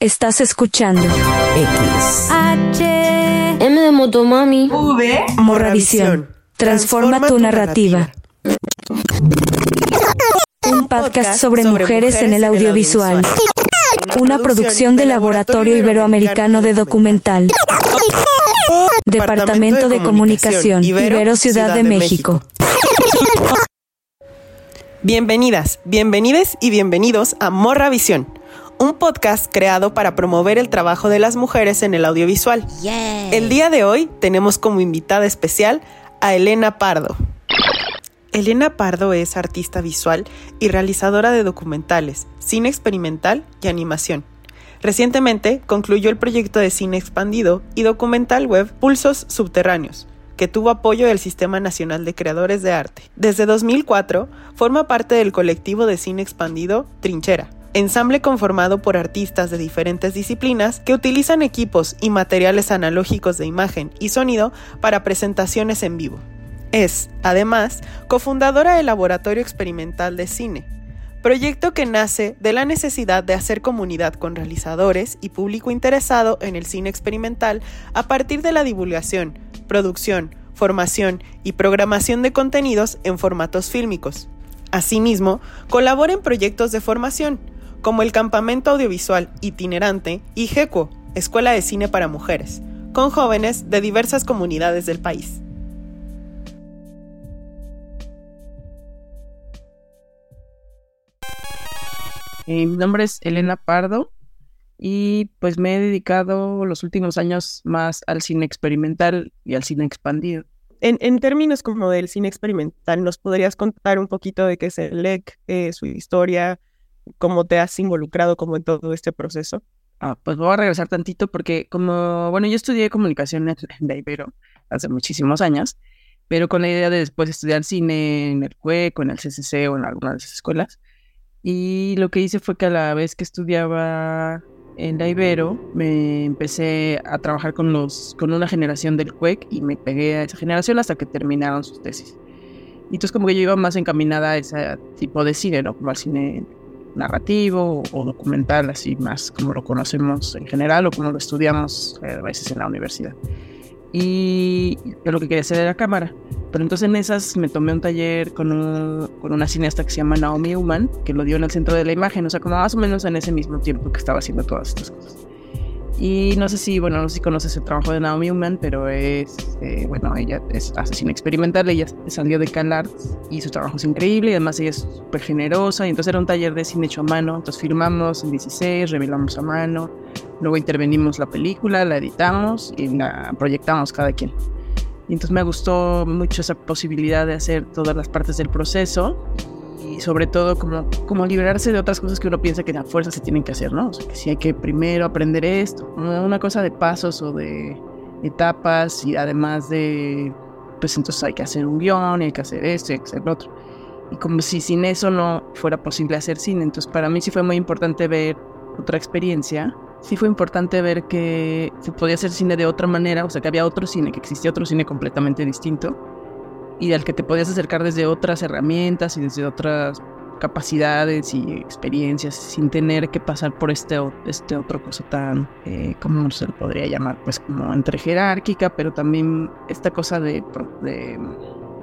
Estás escuchando X. H. M de Motomami. V. Morravisión. Transforma tu narrativa. Un podcast sobre mujeres en el audiovisual. Una producción del Laboratorio Iberoamericano de Documental. Departamento de Comunicación, Ibero Ciudad de México. Bienvenidas, bienvenides y bienvenidos a Morra Visión, un podcast creado para promover el trabajo de las mujeres en el audiovisual. El día de hoy tenemos como invitada especial a Elena Pardo. Elena Pardo es artista visual y realizadora de documentales, cine experimental y animación. Recientemente concluyó el proyecto de cine expandido y documental web Pulsos Subterráneos, que tuvo apoyo del Sistema Nacional de Creadores de Arte. Desde 2004 forma parte del colectivo de cine expandido Trinchera, ensamble conformado por artistas de diferentes disciplinas que utilizan equipos y materiales analógicos de imagen y sonido para presentaciones en vivo. Es, además, cofundadora del Laboratorio Experimental de Cine, proyecto que nace de la necesidad de hacer comunidad con realizadores y público interesado en el cine experimental a partir de la divulgación, producción, formación y programación de contenidos en formatos fílmicos. Asimismo, colabora en proyectos de formación, como el Campamento Audiovisual Itinerante y GECO, Escuela de Cine para Mujeres, con jóvenes de diversas comunidades del país. Eh, mi nombre es Elena Pardo y pues me he dedicado los últimos años más al cine experimental y al cine expandido. En, en términos como del cine experimental, ¿nos podrías contar un poquito de qué es el LEC, eh, su historia, cómo te has involucrado como en todo este proceso? Ah, pues voy a regresar tantito porque como, bueno, yo estudié comunicación en la Ibero hace muchísimos años, pero con la idea de después estudiar cine en el CUEC o en el CCC o en alguna de esas escuelas. Y lo que hice fue que a la vez que estudiaba en la Ibero, me empecé a trabajar con, los, con una generación del CUEC y me pegué a esa generación hasta que terminaron sus tesis. Y entonces como que yo iba más encaminada a ese tipo de cine, ¿no? Como al cine narrativo o documental, así más como lo conocemos en general o como lo estudiamos eh, a veces en la universidad. Y lo que quería hacer era cámara. Pero entonces en esas me tomé un taller con, un, con una cineasta que se llama Naomi Uman, que lo dio en el centro de la imagen, o sea, como más o menos en ese mismo tiempo que estaba haciendo todas estas cosas. Y no sé si, bueno, no sé si conoces el trabajo de Naomi Uman, pero es, eh, bueno, ella es asesina experimental, ella salió de CalArts y su trabajo es increíble y además ella es súper generosa y entonces era un taller de cine hecho a mano, entonces filmamos en 16, revelamos a mano, luego intervenimos la película, la editamos y la proyectamos cada quien. Y entonces me gustó mucho esa posibilidad de hacer todas las partes del proceso y sobre todo como, como liberarse de otras cosas que uno piensa que a fuerza se tienen que hacer, ¿no? O sea, que si hay que primero aprender esto, una cosa de pasos o de etapas y además de, pues entonces hay que hacer un guion, hay que hacer esto, hay que hacer lo otro. Y como si sin eso no fuera posible hacer cine. Entonces para mí sí fue muy importante ver otra experiencia sí fue importante ver que se podía hacer cine de otra manera, o sea, que había otro cine, que existía otro cine completamente distinto y al que te podías acercar desde otras herramientas y desde otras capacidades y experiencias sin tener que pasar por este, este otro cosa tan, eh, ¿cómo se le podría llamar? Pues como entre jerárquica, pero también esta cosa de, de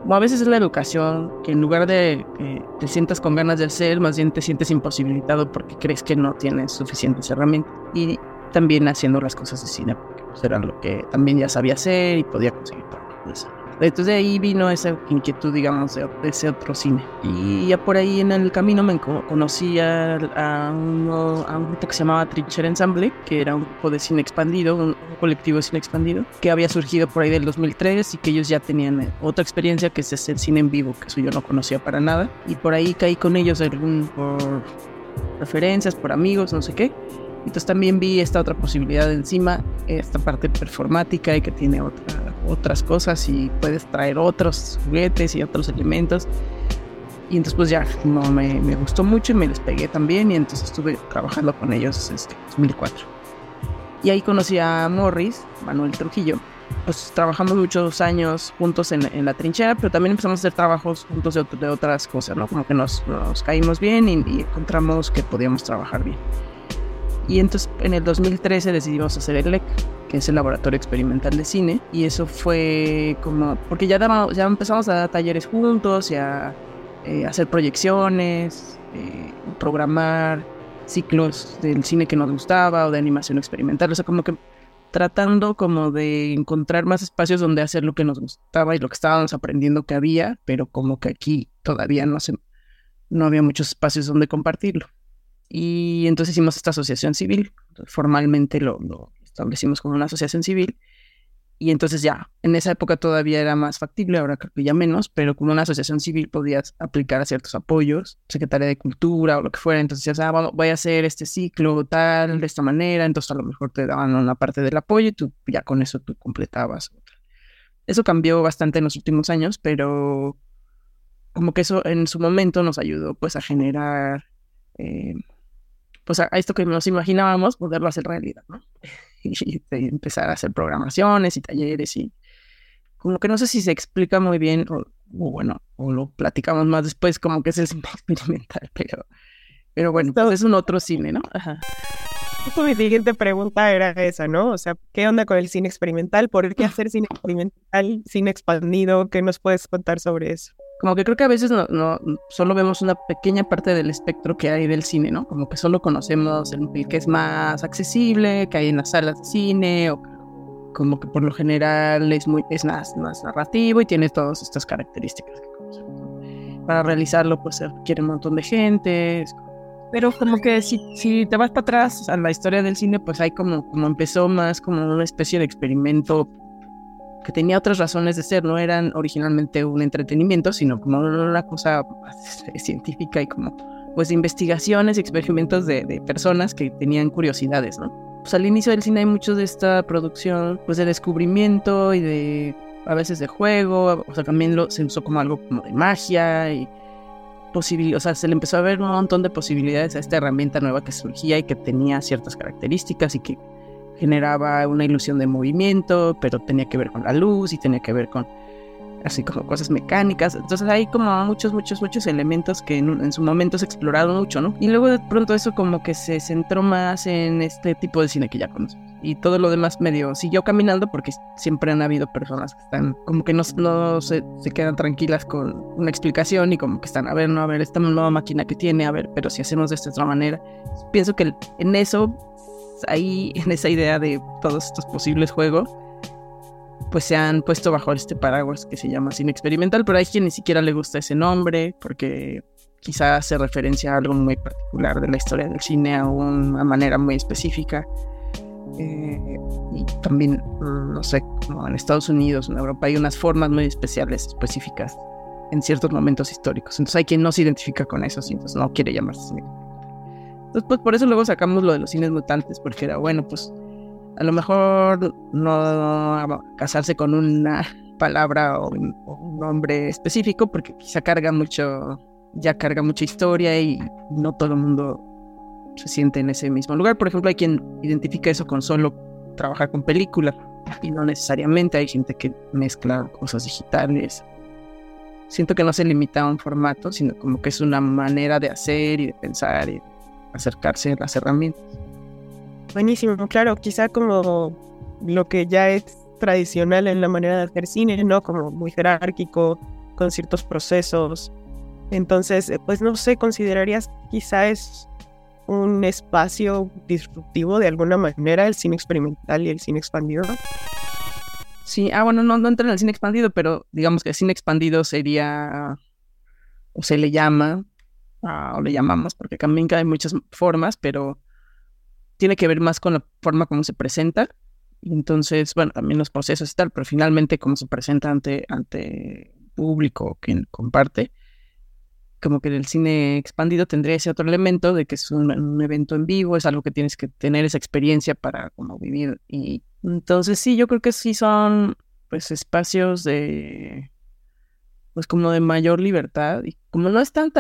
o a veces es la educación, que en lugar de que te sientas con ganas de hacer, más bien te sientes imposibilitado porque crees que no tienes suficientes herramientas. Y también haciendo las cosas de cine, porque pues, era lo que también ya sabía hacer y podía conseguir todo eso. Entonces ahí vino esa inquietud, digamos, de, ese otro cine. Y ya por ahí en el camino me conocí a, a, un, a, un, grupo que se llamaba Trinchera Ensemble, que era un grupo de cine expandido, un, colectivo de cine expandido, que había surgido por ahí del 2003 y que ellos ya tenían eh, otra experiencia que es hacer cine en vivo, que eso yo no conocía para nada. Y por ahí caí con ellos algún, por referencias, por amigos, no sé qué. Entonces también vi esta otra posibilidad encima, esta parte performática y que tiene otra otras cosas y puedes traer otros juguetes y otros elementos. Y entonces pues ya no, me, me gustó mucho y me les pegué también y entonces estuve trabajando con ellos este 2004. Y ahí conocí a Morris, Manuel Trujillo, pues trabajamos muchos años juntos en, la trinchera, pero también empezamos a hacer trabajos juntos de, otras cosas, ¿no? Como que nos, caímos bien y, encontramos que podíamos trabajar bien. Y entonces en el 2013 decidimos hacer el LEC, que es el Laboratorio Experimental de Cine, y eso fue como, porque ya, ya empezamos a dar talleres juntos y a eh, hacer proyecciones, eh, programar ciclos del cine que nos gustaba o de animación experimental, o sea, como que tratando como de encontrar más espacios donde hacer lo que nos gustaba y lo que estábamos aprendiendo que había, pero como que aquí todavía no, se, no había muchos espacios donde compartirlo. Y entonces hicimos esta asociación civil, formalmente lo, lo establecimos como una asociación civil y entonces ya, en esa época todavía era más factible, ahora creo que ya menos, pero como una asociación civil podías aplicar a ciertos apoyos, Secretaría de Cultura o lo que fuera, entonces ya ah, voy a hacer este ciclo tal, de esta manera, entonces a lo mejor te daban una parte del apoyo y tú ya con eso tú completabas. Eso cambió bastante en los últimos años, pero como que eso en su momento nos ayudó pues a generar, eh, pues a, esto que nos imaginábamos, poderlo hacer realidad, ¿no? y, empezar a hacer programaciones y talleres y como que no sé si se explica muy bien o, bueno, o lo platicamos más después como que es el cine experimental, pero, pero bueno, pues es un otro cine, ¿no? Ajá. Mi siguiente pregunta era esa, ¿no? O sea, ¿qué onda con el cine experimental? ¿Por qué hacer cine experimental, cine expandido? ¿Qué nos puedes contar sobre eso? Como que creo que a veces no, solo vemos una pequeña parte del espectro que hay del cine, ¿no? Como que solo conocemos el, que es más accesible, que hay en las salas de cine, o como que por lo general es, muy, es más, más narrativo y tiene todas estas características. Para realizarlo, pues se requiere un montón de gente. Pero como que si, si te vas para atrás a la historia del cine, pues hay como, como empezó más como una especie de experimento que tenía otras razones de ser, no eran originalmente un entretenimiento, sino como una cosa científica y como pues investigaciones y experimentos de, personas que tenían curiosidades, ¿no? Pues al inicio del cine hay mucho de esta producción pues de descubrimiento y de a veces de juego, o sea, también lo, se usó como algo como de magia y o sea, se le empezó a ver un montón de posibilidades a esta herramienta nueva que surgía y que tenía ciertas características y que generaba una ilusión de movimiento, pero tenía que ver con la luz y tenía que ver con así como cosas mecánicas. Entonces hay como muchos, muchos, muchos elementos que en, su momento se exploraron mucho, ¿no? Y luego de pronto eso como que se centró más en este tipo de cine que ya conocemos. Y todo lo demás medio siguió caminando porque siempre han habido personas que están como que no, no se, se, quedan tranquilas con una explicación y como que están, a ver, no, a ver, esta nueva máquina que tiene, a ver, pero si hacemos de esta otra manera. Pienso que en eso ahí en esa idea de todos estos posibles juegos, pues se han puesto bajo este paraguas que se llama cine experimental, pero hay quien ni siquiera le gusta ese nombre porque quizás hace referencia a algo muy particular de la historia del cine, a una manera muy específica. Eh, y también, no sé, como en Estados Unidos, en Europa, hay unas formas muy especiales, específicas en ciertos momentos históricos. Entonces hay quien no se identifica con eso, entonces no quiere llamarse cine entonces, pues por eso luego sacamos lo de los cines mutantes, porque era bueno, pues a lo mejor no casarse con una palabra o un, nombre específico, porque quizá carga mucho, ya carga mucha historia y no todo el mundo se siente en ese mismo lugar. Por ejemplo, hay quien identifica eso con solo trabajar con película y no necesariamente hay gente que mezcla cosas digitales. Siento que no se limita a un formato, sino como que es una manera de hacer y de pensar y acercarse a las herramientas. Buenísimo, claro, quizá como lo que ya es tradicional en la manera de hacer cine, ¿no? Como muy jerárquico, con ciertos procesos. Entonces, eh, pues no sé, ¿considerarías quizá es un espacio disruptivo de alguna manera el cine experimental y el cine expandido? Sí, ah, bueno, no, no entra en el cine expandido, pero digamos que el cine expandido sería, o se le llama, o le llamamos, porque también hay muchas formas, pero tiene que ver más con la forma como se presenta. Entonces, bueno, también los procesos y tal, pero finalmente como se presenta ante, ante público, quien comparte, como que el cine expandido tendría ese otro elemento de que es un, un, evento en vivo, es algo que tienes que tener esa experiencia para como vivir. Y entonces sí, yo creo que sí son pues espacios de pues como de mayor libertad y como no es tan,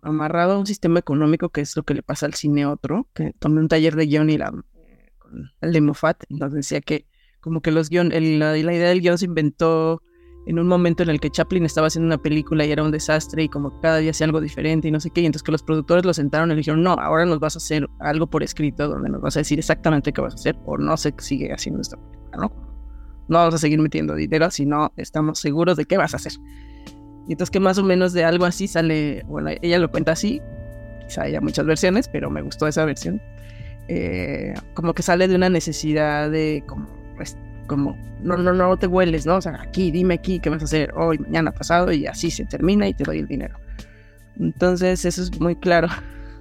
amarrado a un sistema económico que es lo que le pasa al cine otro, que tomé un taller de guion y la, con el de Moffat, nos decía que como que los guion, la, idea del guion se inventó en un momento en el que Chaplin estaba haciendo una película y era un desastre y como cada día hacía algo diferente y no sé qué, y entonces que los productores lo sentaron y le dijeron, no, ahora nos vas a hacer algo por escrito donde nos vas a decir exactamente qué vas a hacer o no se sigue haciendo esta película, ¿no? No vamos a seguir metiendo dinero si no estamos seguros de qué vas a hacer. Y entonces que más o menos de algo así sale, bueno, ella lo cuenta así, quizá haya muchas versiones, pero me gustó esa versión. Eh, como que sale de una necesidad de como pues, como, no, no, no te hueles, ¿no? O sea, aquí, dime aquí qué vas a hacer hoy, mañana, pasado, y así se termina y te doy el dinero. Entonces, eso es muy claro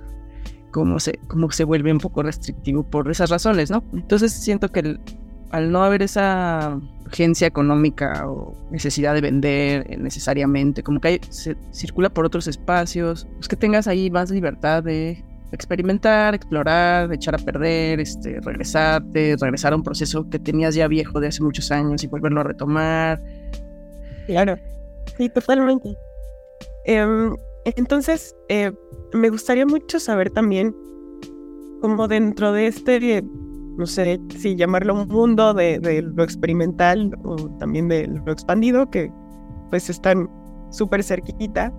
cómo se, cómo se vuelve un poco restrictivo por esas razones, ¿no? Entonces, siento que al no haber esa urgencia económica o necesidad de vender necesariamente, como que se circula por otros espacios, pues que tengas ahí más libertad de experimentar, explorar, echar a perder, este, regresarte, regresar a un proceso que tenías ya viejo de hace muchos años y volverlo a retomar. Claro, sí, totalmente. Em, entonces, eh, me gustaría mucho saber también, como dentro de este, no sé si llamarlo un mundo de, lo experimental o también de lo expandido, que pues están súper cerquita,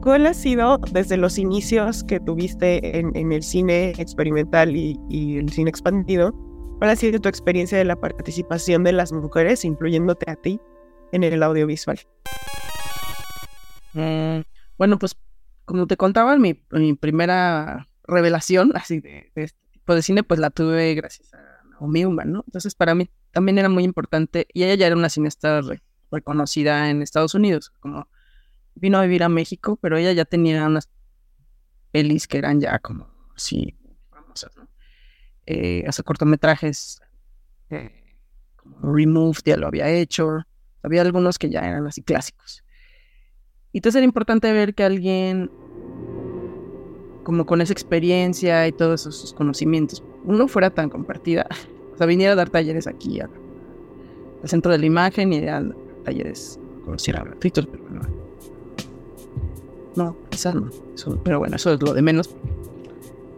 ¿Cuál ha sido desde los inicios que tuviste en, el cine experimental y, el cine expandido? ¿Cuál ha sido tu experiencia de la participación de las mujeres, incluyéndote a ti, en el audiovisual? Mm, bueno, pues como te contaba, mi, primera revelación así de, tipo de cine, pues la tuve gracias a Naomi Human, ¿no? Entonces para mí también era muy importante, y ella ya era una cineasta reconocida en Estados Unidos, como vino a vivir a México, pero ella ya tenía unas pelis que eran ya como así famosas, ¿no? Eh, hace cortometrajes eh, como Removed ya lo había hecho, había algunos que ya eran así clásicos. Entonces era importante ver que alguien como con esa experiencia y todos esos conocimientos, no fuera tan compartida, o sea, viniera a dar talleres aquí al, centro de la imagen y a talleres, conociera gratuitos, pero bueno, no, quizás no. pero bueno, eso es lo de menos.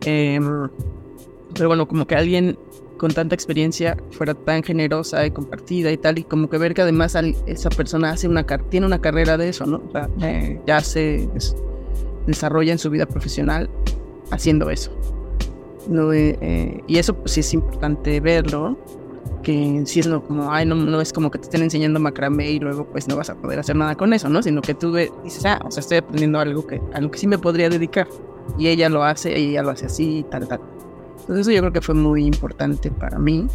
Em, pero bueno, como que alguien con tanta experiencia fuera tan generosa y compartida y tal, y como que ver que además esa persona hace una tiene una carrera de eso, ¿no? Eh, ya se desarrolla en su vida profesional haciendo eso. Eh, y eso pues sí es importante verlo, que si es no, como, ay, no, es como que te estén enseñando macramé y luego pues no vas a poder hacer nada con eso, ¿no? Sino que tú dices, ah, o sea, estoy aprendiendo algo que, a que sí me podría dedicar. Y ella lo hace, y ella lo hace así, tal, tal. Entonces eso yo creo que fue muy importante para mí.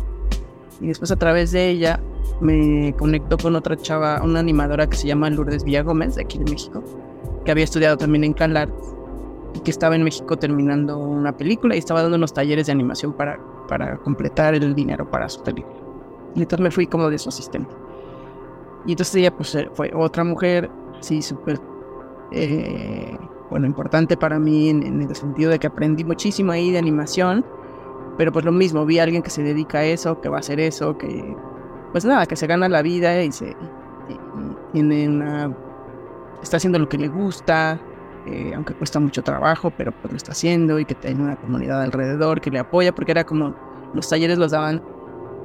Y después a través de ella me conectó con otra chava, una animadora que se llama Lourdes Villagómez, de aquí de México, que había estudiado también en CalArts y que estaba en México terminando una película y estaba dando unos talleres de animación para, para completar el dinero para su película. Y entonces me fui como de su asistente. Y entonces ella pues eh, fue otra mujer, sí, súper, eh, bueno, importante para mí en, en, el sentido de que aprendí muchísimo ahí de animación, pero pues lo mismo, vi a alguien que se dedica a eso, que va a hacer eso, que pues nada, que se gana la vida y se tiene una, está haciendo lo que le gusta, eh, aunque cuesta mucho trabajo, pero pues lo está haciendo y que tiene una comunidad alrededor que le apoya, porque era como los talleres los daban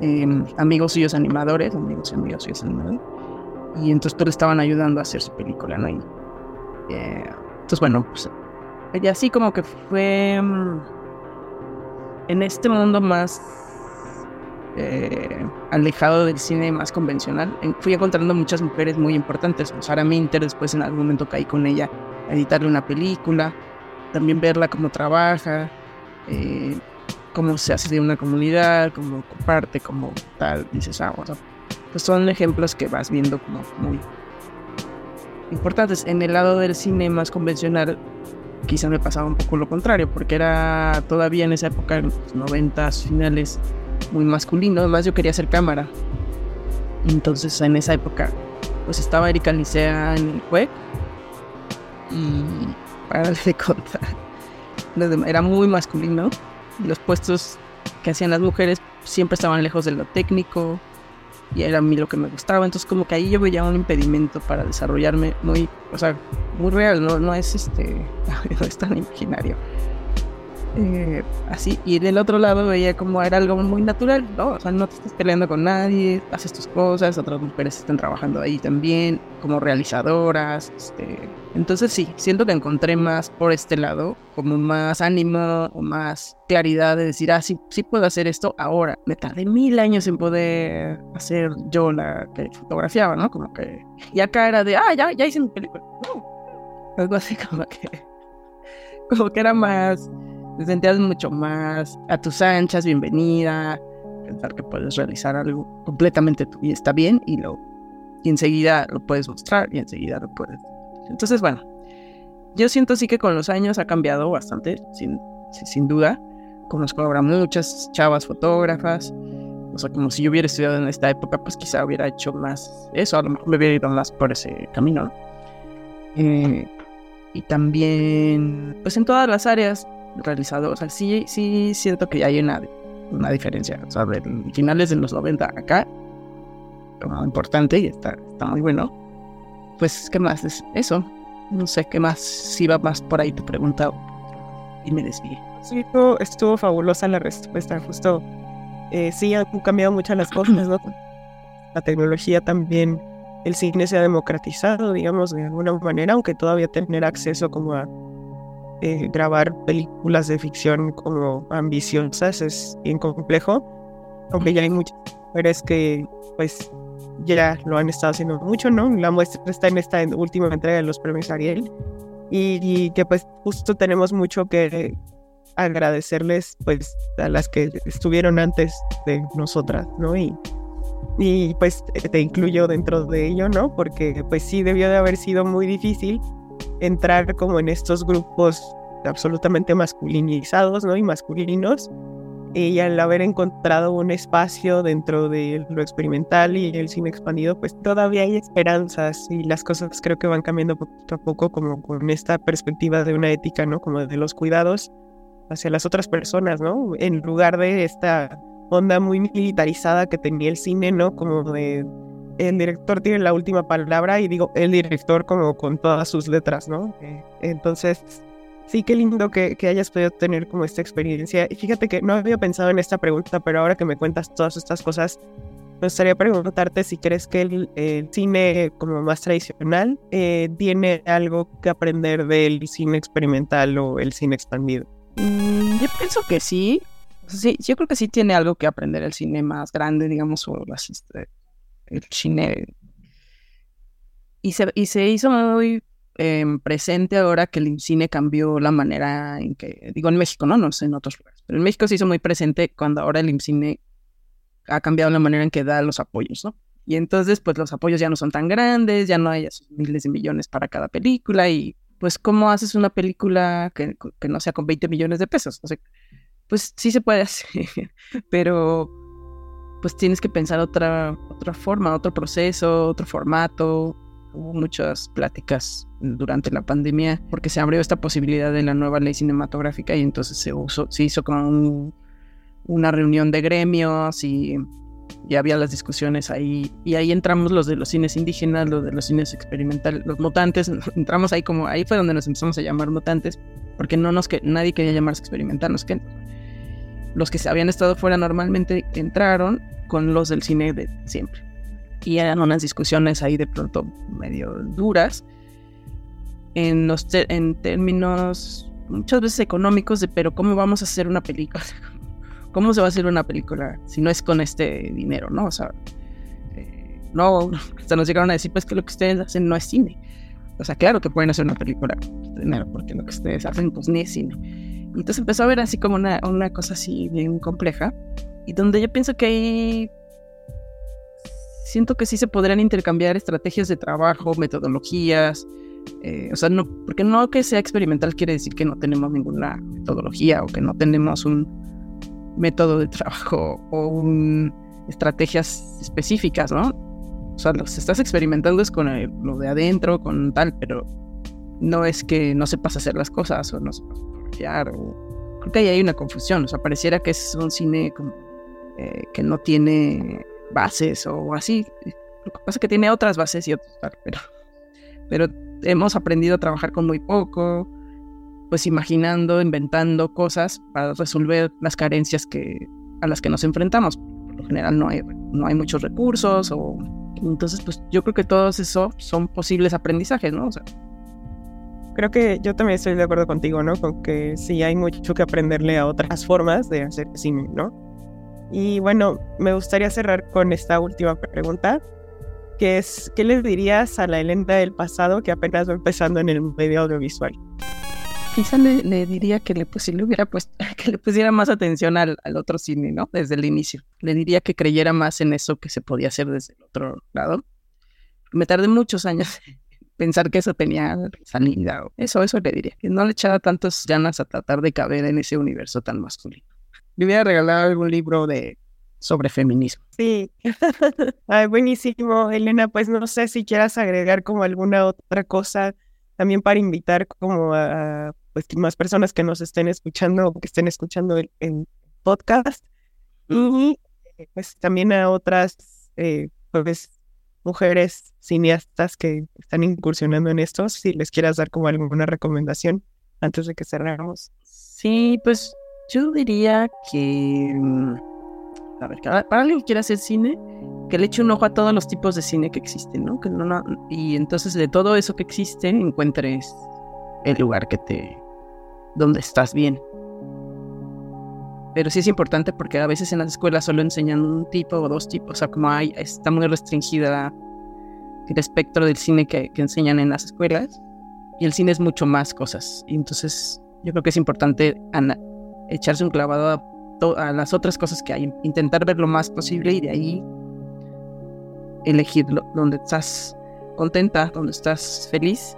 em, amigos suyos animadores, amigos y amigos suyos animadores, y entonces todos le estaban ayudando a hacer su película, ¿no? Eh, entonces, bueno, pues y así como que fue em, en este mundo más eh, alejado del cine más convencional, fui encontrando muchas mujeres muy importantes. Pues Sara Minter, después en algún momento caí con ella editarle una película, también verla cómo trabaja, eh, cómo se hace de una comunidad, cómo comparte, cómo tal, dices, ah, pues son ejemplos que vas viendo como muy importantes. En el lado del cine más convencional, quizá me pasaba un poco lo contrario, porque era todavía en esa época, en los noventas finales, muy masculino. Además, yo quería hacer cámara. Entonces, en esa época, pues estaba Erika Licea en el juez y para de contar, era muy masculino. Los puestos que hacían las mujeres siempre estaban lejos de lo técnico y era a mí lo que me gustaba. Entonces, como que ahí yo veía un impedimento para desarrollarme muy, o sea, muy real, no, no es este, no es tan imaginario. Eh, así, y del otro lado veía como era algo muy natural, ¿no? O sea, no te estás peleando con nadie, haces tus cosas, otras mujeres están trabajando ahí también, como realizadoras, este... Entonces sí, siento que encontré más por este lado, como más ánimo o más claridad de decir, ah, sí, sí puedo hacer esto ahora. Me tardé mil años en poder hacer yo la que fotografiaba, ¿no? Como que... Y acá era de, ah, ya, ya hice mi película. Algo así como que... Como que era más te sentías mucho más a tus anchas, bienvenida, pensar que puedes realizar algo completamente tuyo y está bien y, lo, y enseguida lo puedes mostrar y enseguida lo puedes. Entonces, bueno, yo siento sí que con los años ha cambiado bastante, sin, sin duda. Conozco ahora muchas chavas fotógrafas. O sea, como si yo hubiera estudiado en esta época, pues quizá hubiera hecho más eso. A lo mejor me hubiera ido más por ese camino. Eh, y también, pues en todas las áreas, realizado. O sea, sí, sí siento que hay una, una diferencia. O sea, de finales de los 90 acá, como importante y está, está muy bueno. Pues, ¿qué más es eso? No sé qué más, si va más por ahí tu pregunta y me desvíe. Sí, estuvo, fabulosa la respuesta, justo. Eh, sí, han cambiado muchas las cosas, ¿no? La tecnología también, el cine se ha democratizado, digamos, de alguna manera, aunque todavía tener acceso como a eh, grabar películas de ficción como ambiciosas es bien complejo, aunque ya hay muchas mujeres que pues ya lo han estado haciendo mucho, ¿no? La muestra está en esta última entrega de los premios Ariel y, que pues justo tenemos mucho que agradecerles pues a las que estuvieron antes de nosotras, ¿no? Y, y pues te incluyo dentro de ello, ¿no? Porque pues sí debió de haber sido muy difícil entrar como en estos grupos absolutamente masculinizados ¿no? y masculinos y al haber encontrado un espacio dentro de lo experimental y el cine expandido, pues todavía hay esperanzas y las cosas creo que van cambiando poco a poco como con esta perspectiva de una ética, ¿no? Como de los cuidados hacia las otras personas, ¿no? En lugar de esta onda muy militarizada que tenía el cine, ¿no? Como de el director tiene la última palabra y digo el director como con todas sus letras, ¿no? Eh, entonces, sí, qué lindo que, hayas podido tener como esta experiencia. Y fíjate que no había pensado en esta pregunta, pero ahora que me cuentas todas estas cosas, me gustaría preguntarte si crees que el, cine como más tradicional eh, tiene algo que aprender del cine experimental o el cine expandido. Mm, yo pienso que sí. Sí, yo creo que sí tiene algo que aprender el cine más grande, digamos, o las, este, el cine. Y se, y se hizo muy em, presente ahora que el cine cambió la manera en que, digo en México, no, no sé en otros lugares, pero en México se hizo muy presente cuando ahora el IMCINE ha cambiado la manera en que da los apoyos, ¿no? Y entonces, pues los apoyos ya no son tan grandes, ya no hay miles de millones para cada película y pues cómo haces una película que, que no sea con 20 millones de pesos. O sea, pues sí se puede hacer, pero pues tienes que pensar otra, otra forma, otro proceso, otro formato. Hubo muchas pláticas durante la pandemia porque se abrió esta posibilidad de la nueva ley cinematográfica y entonces se, usó, se hizo como una reunión de gremios y, y, había las discusiones ahí. Y ahí entramos los de los cines indígenas, los de los cines experimentales, los mutantes. Entramos ahí como, ahí fue donde nos empezamos a llamar mutantes porque no nos que nadie quería llamarse experimental, que los que habían estado fuera normalmente entraron con los del cine de siempre. Y eran unas discusiones ahí de pronto medio duras en, los en términos muchas veces económicos de pero cómo vamos a hacer una película, cómo se va a hacer una película si no es con este dinero, ¿no? O sea, eh, no, hasta nos llegaron a decir pues que lo que ustedes hacen no es cine. O sea, claro que pueden hacer una película con dinero, porque lo que ustedes hacen pues ni es cine. Entonces empezó a ver así como una, una cosa así bien compleja. Y donde yo pienso que hay... Siento que sí se podrían intercambiar estrategias de trabajo, metodologías. Eh, o sea, no, porque no que sea experimental quiere decir que no tenemos ninguna metodología o que no tenemos un método de trabajo o un, estrategias específicas, ¿no? O sea, lo que estás experimentando es con lo de adentro, con tal, pero no es que no sepas hacer las cosas o no sepas creo que ahí hay una confusión, o sea, pareciera que es un cine eh, que no tiene bases o así. Lo que pasa es que tiene otras bases y otras, pero, pero hemos aprendido a trabajar con muy poco. pues imaginando, inventando cosas para resolver las carencias que, a las que nos enfrentamos. Por lo general no hay, no hay muchos recursos o entonces pues yo creo que todos eso son posibles aprendizajes, ¿no? O sea, creo que yo también estoy de acuerdo contigo, ¿no? Con que sí hay mucho que aprenderle a otras formas de hacer cine, ¿no? Y bueno, me gustaría cerrar con esta última pregunta, que es, ¿qué les dirías a la Elena del pasado que apenas va empezando en el medio audiovisual? Quizá le, diría que le, pues, le hubiera puesto, que le pusiera más atención al, al, otro cine, ¿no? Desde el inicio. Le diría que creyera más en eso que se podía hacer desde el otro lado. Me tardé muchos años pensar que eso tenía salida. Eso, eso le diría. Que no le echara tantas ganas a tratar de caber en ese universo tan masculino. Le hubiera regalado algún libro de sobre feminismo. Sí. Ay, buenísimo, Elena. Pues no sé si quieras agregar como alguna otra cosa también para invitar como a pues más personas que nos estén escuchando o que estén escuchando el, podcast y eh, pues también a otras eh, pues mujeres cineastas que están incursionando en esto, si les quieras dar como alguna recomendación antes de que cerramos. Sí, pues yo diría que mm, a ver, para alguien que quiera hacer cine, que le eche un ojo a todos los tipos de cine que existen, ¿no? Que no, y entonces de todo eso que existe encuentres el lugar que te donde estás bien. Pero sí es importante porque a veces en las escuelas solo enseñan un tipo o dos tipos, o sea, como hay está muy restringida el espectro del cine que, enseñan en las escuelas y el cine es mucho más cosas. Y entonces yo creo que es importante echarse un clavado a, a las otras cosas que hay, intentar ver lo más posible y de ahí elegir donde estás contenta, donde estás feliz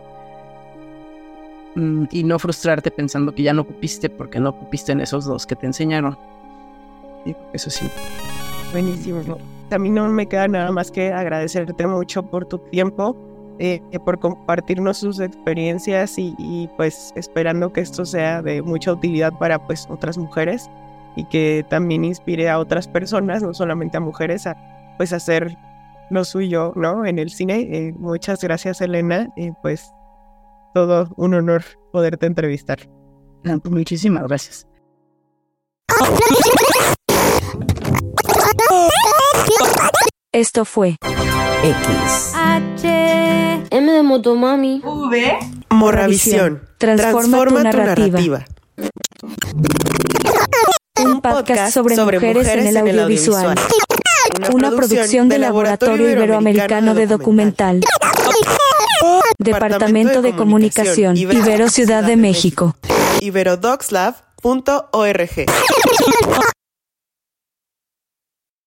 y no frustrarte pensando que ya no ocupiste porque no ocupiste en esos dos que te enseñaron. eso sí. Buenísimo. A mí no me queda nada más que agradecerte mucho por tu tiempo, eh, por compartirnos sus experiencias y, y, pues esperando que esto sea de mucha utilidad para pues otras mujeres y que también inspire a otras personas, no solamente a mujeres, a pues hacer lo suyo, ¿no? En el cine. Eh, muchas gracias, Elena. Y pues todo un honor poderte entrevistar. Pues, muchísimas gracias. Esto fue X H M de Motomami V Morravisión. Transforma, tu, narrativa. Un podcast sobre, mujeres, en el audiovisual una, producción del Laboratorio Iberoamericano de Documental. Departamento de Comunicación, Ibero Ciudad de México. Iberodoxlab.org.